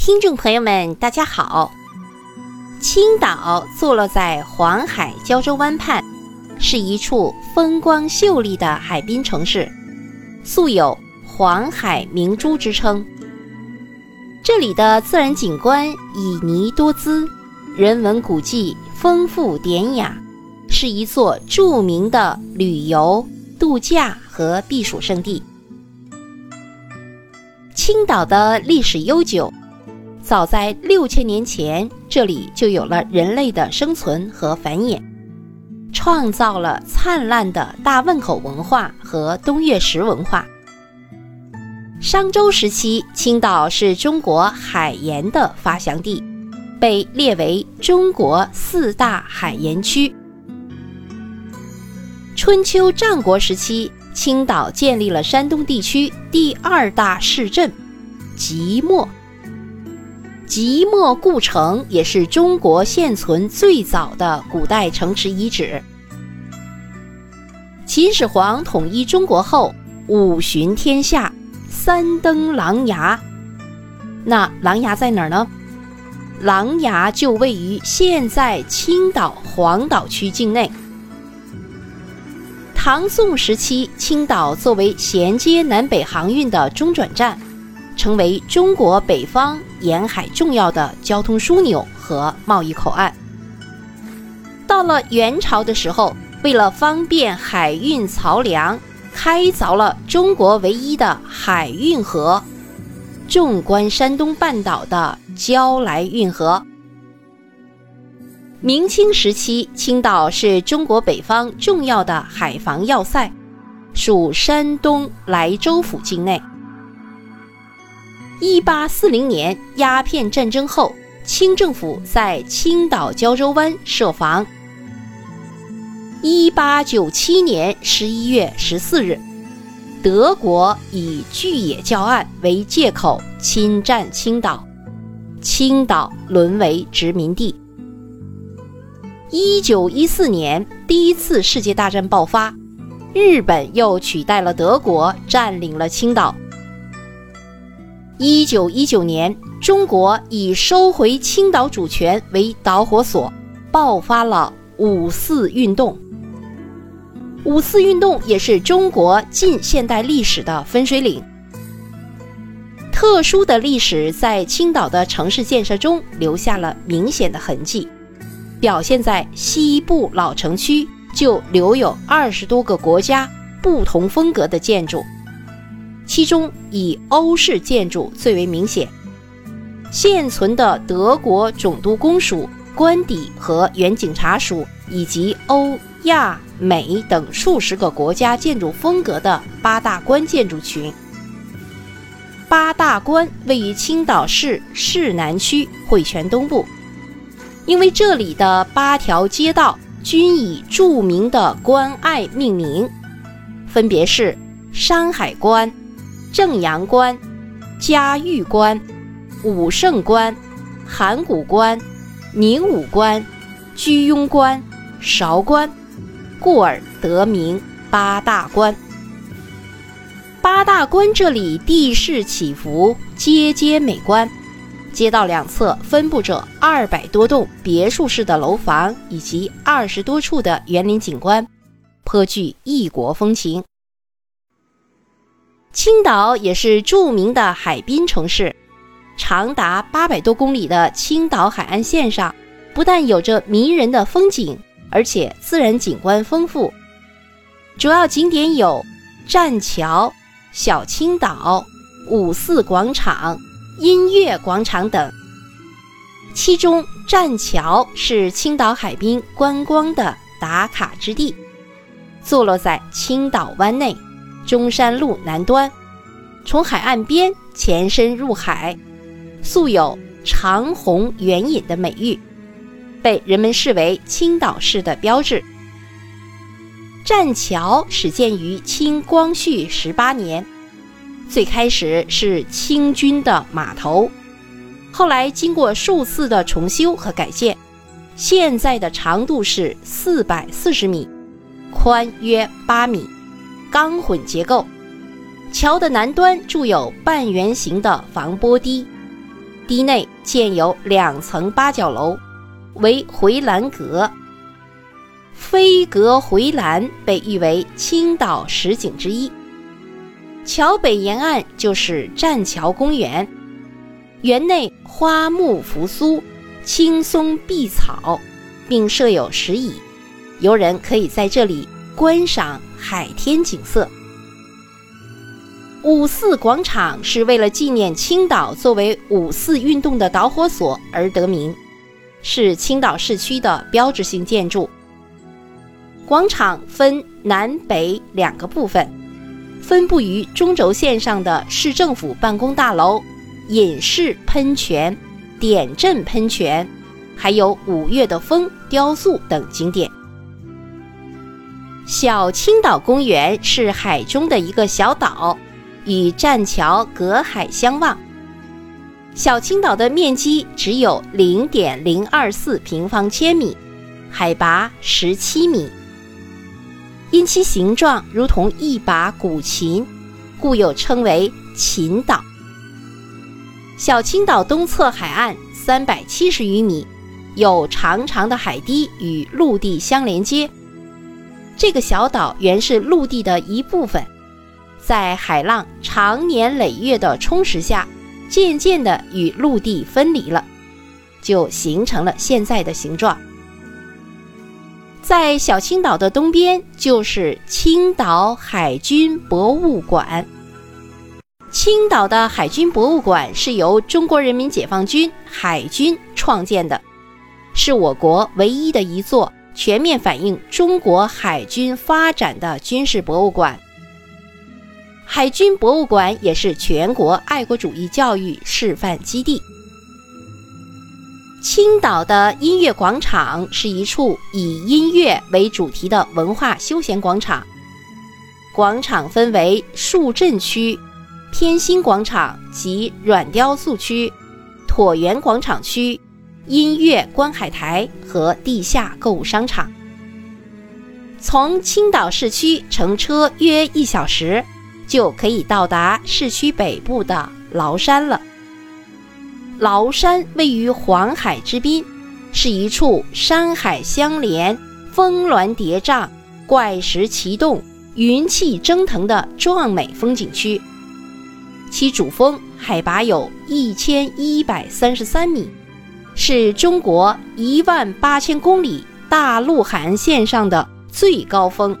听众朋友们，大家好。青岛坐落在黄海胶州湾畔，是一处风光秀丽的海滨城市，素有“黄海明珠”之称。这里的自然景观旖旎多姿，人文古迹丰富典雅，是一座著名的旅游、度假和避暑胜地。青岛的历史悠久，早在六千年前，这里就有了人类的生存和繁衍，创造了灿烂的大汶口文化和东岳石文化。商周时期，青岛是中国海盐的发祥地，被列为中国四大海盐区。春秋战国时期。青岛建立了山东地区第二大市镇即墨。即墨故城也是中国现存最早的古代城池遗址。秦始皇统一中国后，五巡天下，三登琅琊。那琅琊在哪儿呢？琅琊就位于现在青岛黄岛区境内。唐宋时期，青岛作为衔接南北航运的中转站，成为中国北方沿海重要的交通枢纽和贸易口岸。到了元朝的时候，为了方便海运漕粮，开凿了中国唯一的海运河——纵观山东半岛的胶来运河。明清时期，青岛是中国北方重要的海防要塞，属山东莱州府境内。一八四零年鸦片战争后，清政府在青岛胶州湾设防。一八九七年十一月十四日，德国以巨野教案为借口侵占青岛，青岛沦为殖民地。一九一四年，第一次世界大战爆发，日本又取代了德国，占领了青岛。一九一九年，中国以收回青岛主权为导火索，爆发了五四运动。五四运动也是中国近现代历史的分水岭。特殊的历史在青岛的城市建设中留下了明显的痕迹。表现在西部老城区，就留有二十多个国家不同风格的建筑，其中以欧式建筑最为明显。现存的德国总督公署官邸和原警察署，以及欧亚美等数十个国家建筑风格的八大关建筑群。八大关位于青岛市市南区汇泉东部。因为这里的八条街道均以著名的关隘命名，分别是山海关、正阳关、嘉峪关、武胜关、函谷关、宁武关、居庸关、韶关，故而得名八大关。八大关这里地势起伏，街街美观。街道两侧分布着二百多栋别墅式的楼房，以及二十多处的园林景观，颇具异国风情。青岛也是著名的海滨城市，长达八百多公里的青岛海岸线上，不但有着迷人的风景，而且自然景观丰富。主要景点有栈桥、小青岛、五四广场。音乐广场等，其中栈桥是青岛海滨观光的打卡之地，坐落在青岛湾内中山路南端，从海岸边前伸入海，素有“长虹远引”的美誉，被人们视为青岛市的标志。栈桥始建于清光绪十八年。最开始是清军的码头，后来经过数次的重修和改建，现在的长度是四百四十米，宽约八米，钢混结构。桥的南端筑有半圆形的防波堤，堤内建有两层八角楼，为回栏阁。飞阁回栏被誉为青岛十景之一。桥北沿岸就是栈桥公园，园内花木扶苏，青松碧草，并设有石椅，游人可以在这里观赏海天景色。五四广场是为了纪念青岛作为五四运动的导火索而得名，是青岛市区的标志性建筑。广场分南北两个部分，分布于中轴线上的市政府办公大楼、隐士喷泉、点阵喷泉，还有五月的风雕塑等景点。小青岛公园是海中的一个小岛。与栈桥隔海相望。小青岛的面积只有零点零二四平方千米，海拔十七米。因其形状如同一把古琴，故又称为琴岛。小青岛东侧海岸三百七十余米，有长长的海堤与陆地相连接。这个小岛原是陆地的一部分。在海浪长年累月的冲蚀下，渐渐地与陆地分离了，就形成了现在的形状。在小青岛的东边就是青岛海军博物馆。青岛的海军博物馆是由中国人民解放军海军创建的，是我国唯一的一座全面反映中国海军发展的军事博物馆。海军博物馆也是全国爱国主义教育示范基地。青岛的音乐广场是一处以音乐为主题的文化休闲广场。广场分为树镇区、天心广场及软雕塑区、椭圆广场区、音乐观海台和地下购物商场。从青岛市区乘车约一小时。就可以到达市区北部的崂山了。崂山位于黄海之滨，是一处山海相连、峰峦叠嶂、怪石奇洞、云气蒸腾的壮美风景区。其主峰海拔有一千一百三十三米，是中国一万八千公里大陆海岸线上的最高峰。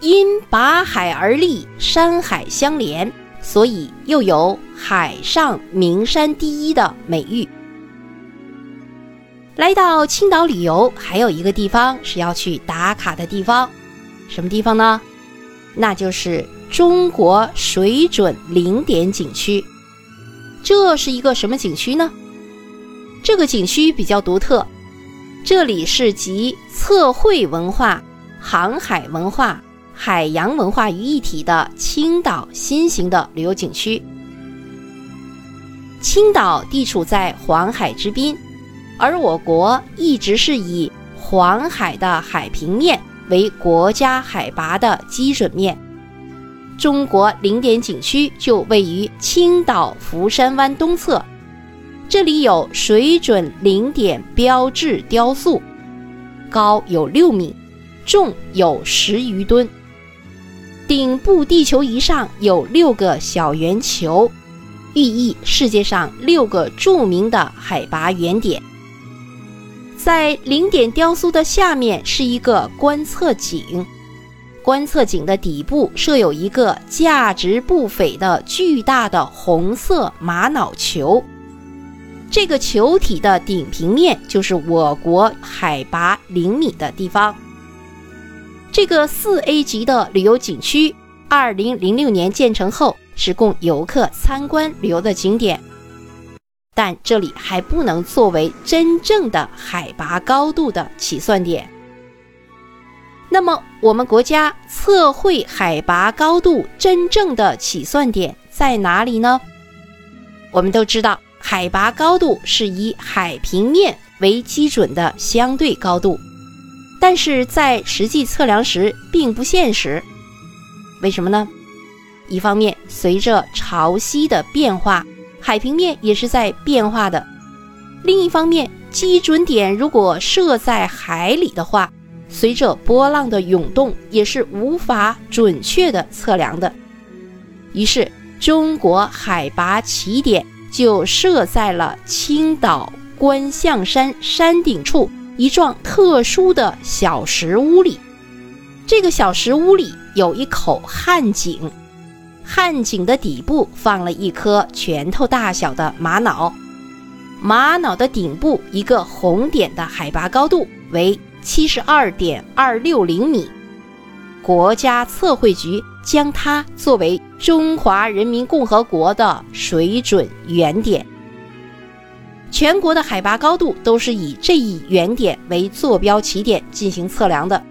因拔海而立，山海相连，所以又有“海上名山第一”的美誉。来到青岛旅游，还有一个地方是要去打卡的地方，什么地方呢？那就是中国水准零点景区。这是一个什么景区呢？这个景区比较独特，这里是集测绘文化、航海文化。海洋文化于一体的青岛新型的旅游景区。青岛地处在黄海之滨，而我国一直是以黄海的海平面为国家海拔的基准面。中国零点景区就位于青岛福山湾东侧，这里有水准零点标志雕塑，高有六米，重有十余吨。顶部地球仪上有六个小圆球，寓意世界上六个著名的海拔原点。在零点雕塑的下面是一个观测井，观测井的底部设有一个价值不菲的巨大的红色玛瑙球，这个球体的顶平面就是我国海拔零米的地方。这个四 A 级的旅游景区，二零零六年建成后是供游客参观旅游的景点，但这里还不能作为真正的海拔高度的起算点。那么，我们国家测绘海拔高度真正的起算点在哪里呢？我们都知道，海拔高度是以海平面为基准的相对高度。但是在实际测量时并不现实，为什么呢？一方面，随着潮汐的变化，海平面也是在变化的。另一方面，基准点如果设在海里的话，随着波浪的涌动，也是无法准确的测量的。于是，中国海拔起点就设在了青岛观象山山顶处一幢特殊的小石屋里。这个小石屋里有一口旱井，旱井的底部放了一颗拳头大小的玛瑙。玛瑙的顶部一个红点的海拔高度为七十二点二六零米，国家测绘局将它作为中华人民共和国的水准原点。全国的海拔高度都是以这一原点为坐标起点进行测量的，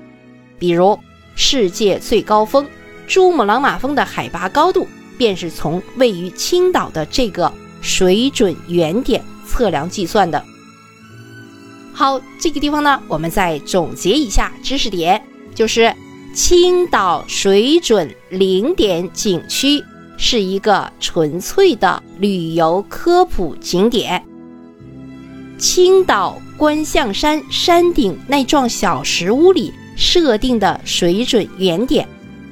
比如世界最高峰珠穆朗玛峰的海拔高度便是从位于青岛的这个水准原点。测量计算的。好，这个地方呢，我们再总结一下知识点，就是青岛水准零点景区是一个纯粹的旅游科普景点。青岛观象山山顶那幢小石屋里设定的水准原点，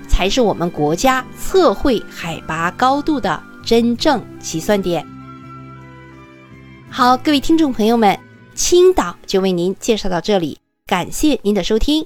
才是我们国家测绘海拔高度的真正计算点。好，各位听众朋友们，青岛就为您介绍到这里，感谢您的收听。